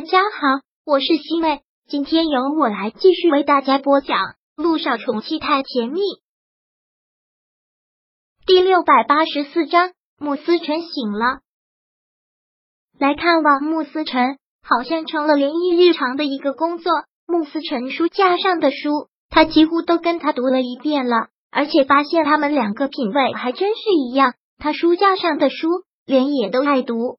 大家好，我是西妹，今天由我来继续为大家播讲《路上宠妻太甜蜜》第六百八十四章。穆思辰醒了，来看望穆思辰，好像成了连毅日常的一个工作。穆思辰书架上的书，他几乎都跟他读了一遍了，而且发现他们两个品味还真是一样。他书架上的书，连也都爱读。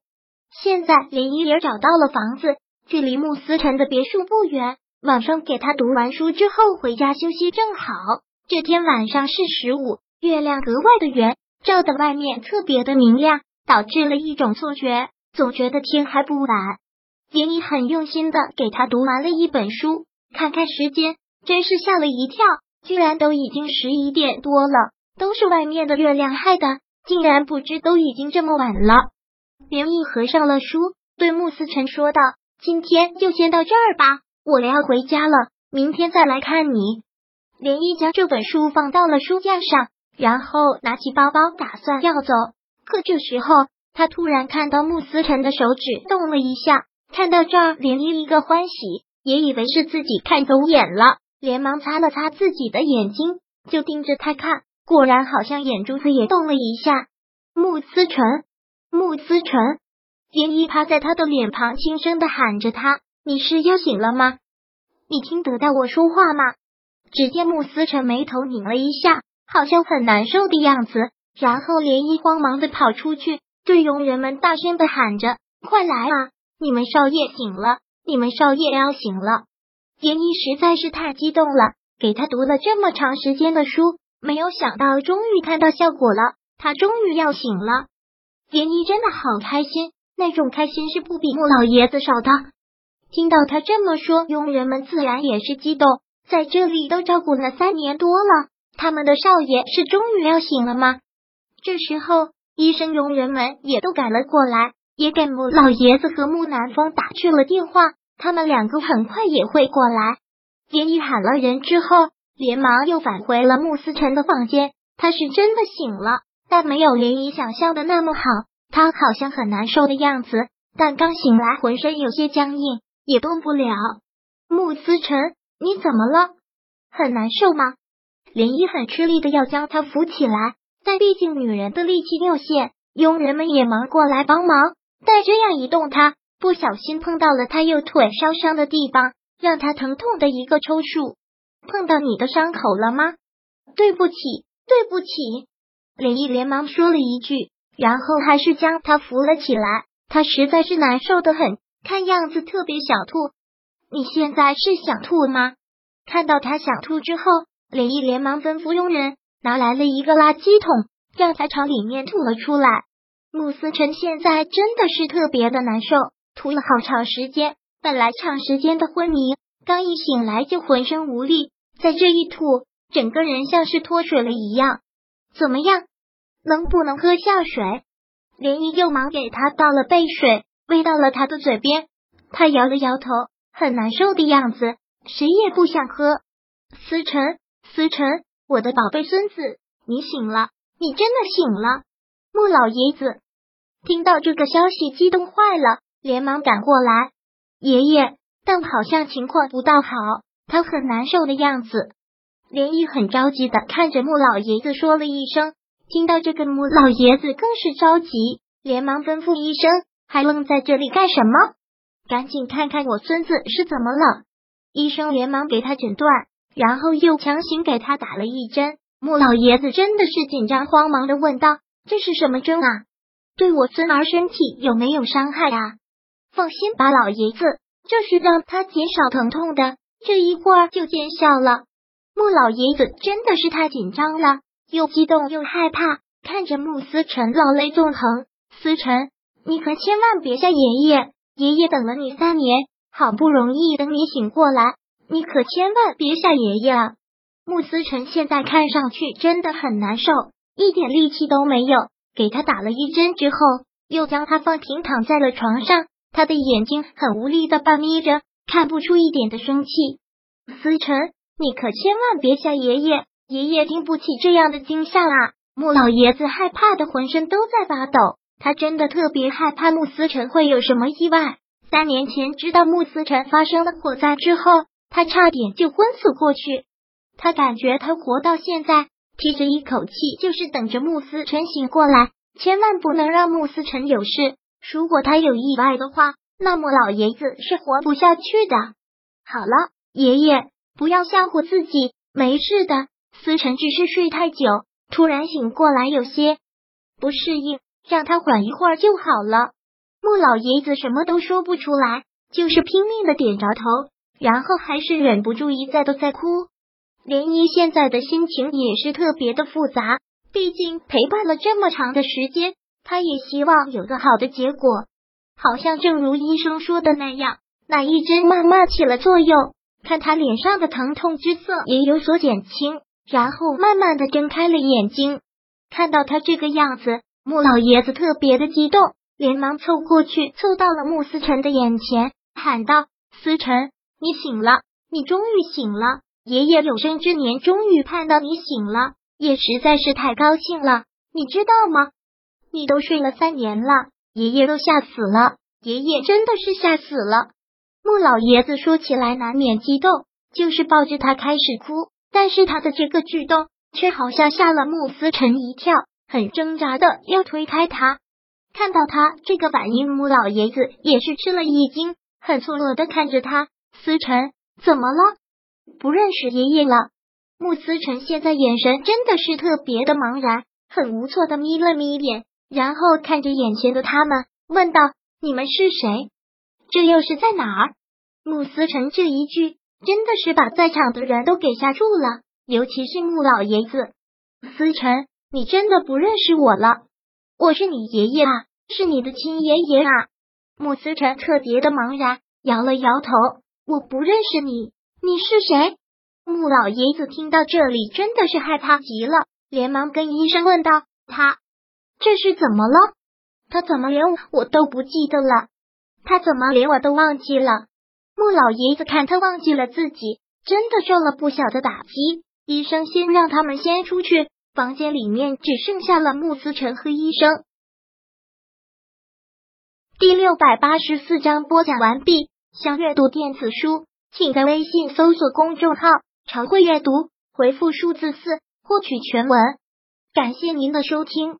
现在连依也找到了房子，距离穆思辰的别墅不远。晚上给他读完书之后回家休息正好。这天晚上是十五，月亮格外的圆，照的外面特别的明亮，导致了一种错觉，总觉得天还不晚。连依很用心的给他读完了一本书，看看时间，真是吓了一跳，居然都已经十一点多了，都是外面的月亮害的，竟然不知都已经这么晚了。连毅合上了书，对穆思辰说道：“今天就先到这儿吧，我要回家了，明天再来看你。”连毅将这本书放到了书架上，然后拿起包包打算要走。可这时候，他突然看到穆思辰的手指动了一下，看到这儿，连毅一个欢喜，也以为是自己看走眼了，连忙擦了擦自己的眼睛，就盯着他看，果然好像眼珠子也动了一下。穆思辰。穆思辰，连依趴在他的脸庞，轻声的喊着他：“你是要醒了吗？你听得到我说话吗？”只见穆思辰眉头拧了一下，好像很难受的样子。然后连依慌忙的跑出去，对佣人们大声的喊着：“快来啊！你们少爷醒了！你们少爷要醒了！”连依实在是太激动了，给他读了这么长时间的书，没有想到终于看到效果了，他终于要醒了。连依真的好开心，那种开心是不比穆老爷子少的。听到他这么说，佣人们自然也是激动。在这里都照顾了三年多了，他们的少爷是终于要醒了吗？这时候，医生、佣人们也都赶了过来，也给穆老爷子和穆南风打去了电话，他们两个很快也会过来。连依喊了人之后，连忙又返回了穆思辰的房间。他是真的醒了。但没有涟漪想象的那么好，他好像很难受的样子，但刚醒来浑身有些僵硬，也动不了。穆思辰，你怎么了？很难受吗？林一很吃力的要将他扶起来，但毕竟女人的力气有限，佣人们也忙过来帮忙，但这样一动，他不小心碰到了他右腿烧伤的地方，让他疼痛的一个抽搐。碰到你的伤口了吗？对不起，对不起。林毅连忙说了一句，然后还是将他扶了起来。他实在是难受的很，看样子特别想吐。你现在是想吐吗？看到他想吐之后，林毅连忙吩咐佣人拿来了一个垃圾桶，让他朝里面吐了出来。穆思辰现在真的是特别的难受，吐了好长时间。本来长时间的昏迷，刚一醒来就浑身无力，在这一吐，整个人像是脱水了一样。怎么样？能不能喝下水？连依又忙给他倒了杯水，喂到了他的嘴边。他摇了摇头，很难受的样子，谁也不想喝。思辰，思辰，我的宝贝孙子，你醒了，你真的醒了。穆老爷子听到这个消息，激动坏了，连忙赶过来。爷爷，但好像情况不大好，他很难受的样子。连毅很着急的看着穆老爷子，说了一声。听到这个，穆老爷子更是着急，连忙吩咐医生：“还愣在这里干什么？赶紧看看我孙子是怎么了！”医生连忙给他诊断，然后又强行给他打了一针。穆老爷子真的是紧张慌忙的问道：“这是什么针啊？对我孙儿身体有没有伤害啊？”放心吧，老爷子，这是让他减少疼痛的，这一会儿就见效了。穆老爷子真的是太紧张了，又激动又害怕，看着穆思辰老泪纵横。思辰，你可千万别吓爷爷，爷爷等了你三年，好不容易等你醒过来，你可千万别吓爷爷啊！穆思辰现在看上去真的很难受，一点力气都没有。给他打了一针之后，又将他放平躺在了床上，他的眼睛很无力的半眯着，看不出一点的生气。思辰。你可千万别吓爷爷，爷爷经不起这样的惊吓啊！穆老爷子害怕的浑身都在发抖，他真的特别害怕穆思辰会有什么意外。三年前知道穆思辰发生了火灾之后，他差点就昏死过去。他感觉他活到现在，提着一口气，就是等着穆思辰醒过来，千万不能让穆思辰有事。如果他有意外的话，那么老爷子是活不下去的。好了，爷爷，不要吓唬自己，没事的。思辰只是睡太久，突然醒过来，有些不适应，让他缓一会儿就好了。穆老爷子什么都说不出来，就是拼命的点着头，然后还是忍不住一再的在哭。涟漪现在的心情也是特别的复杂，毕竟陪伴了这么长的时间，他也希望有个好的结果。好像正如医生说的那样，那一针慢慢起了作用，看他脸上的疼痛之色也有所减轻，然后慢慢的睁开了眼睛。看到他这个样子，穆老爷子特别的激动。连忙凑过去，凑到了穆思辰的眼前，喊道：“思辰，你醒了，你终于醒了！爷爷有生之年终于盼到你醒了，也实在是太高兴了。你知道吗？你都睡了三年了，爷爷都吓死了，爷爷真的是吓死了。”穆老爷子说起来难免激动，就是抱着他开始哭，但是他的这个举动却好像吓了穆思辰一跳，很挣扎的要推开他。看到他这个反应，穆老爷子也是吃了一惊，很错愕的看着他。思辰，怎么了？不认识爷爷了？穆思辰现在眼神真的是特别的茫然，很无措的眯了眯眼，然后看着眼前的他们，问道：“你们是谁？这又是在哪儿？”穆思辰这一句真的是把在场的人都给吓住了，尤其是穆老爷子。思辰，你真的不认识我了？我是你爷爷啊，是你的亲爷爷啊！穆思辰特别的茫然，摇了摇头。我不认识你，你是谁？穆老爷子听到这里，真的是害怕极了，连忙跟医生问道：“他这是怎么了？他怎么连我都不记得了？他怎么连我都忘记了？”穆老爷子看他忘记了自己，真的受了不小的打击。医生先让他们先出去。房间里面只剩下了穆思辰和医生。第六百八十四章播讲完毕。想阅读电子书，请在微信搜索公众号“常会阅读”，回复数字四获取全文。感谢您的收听。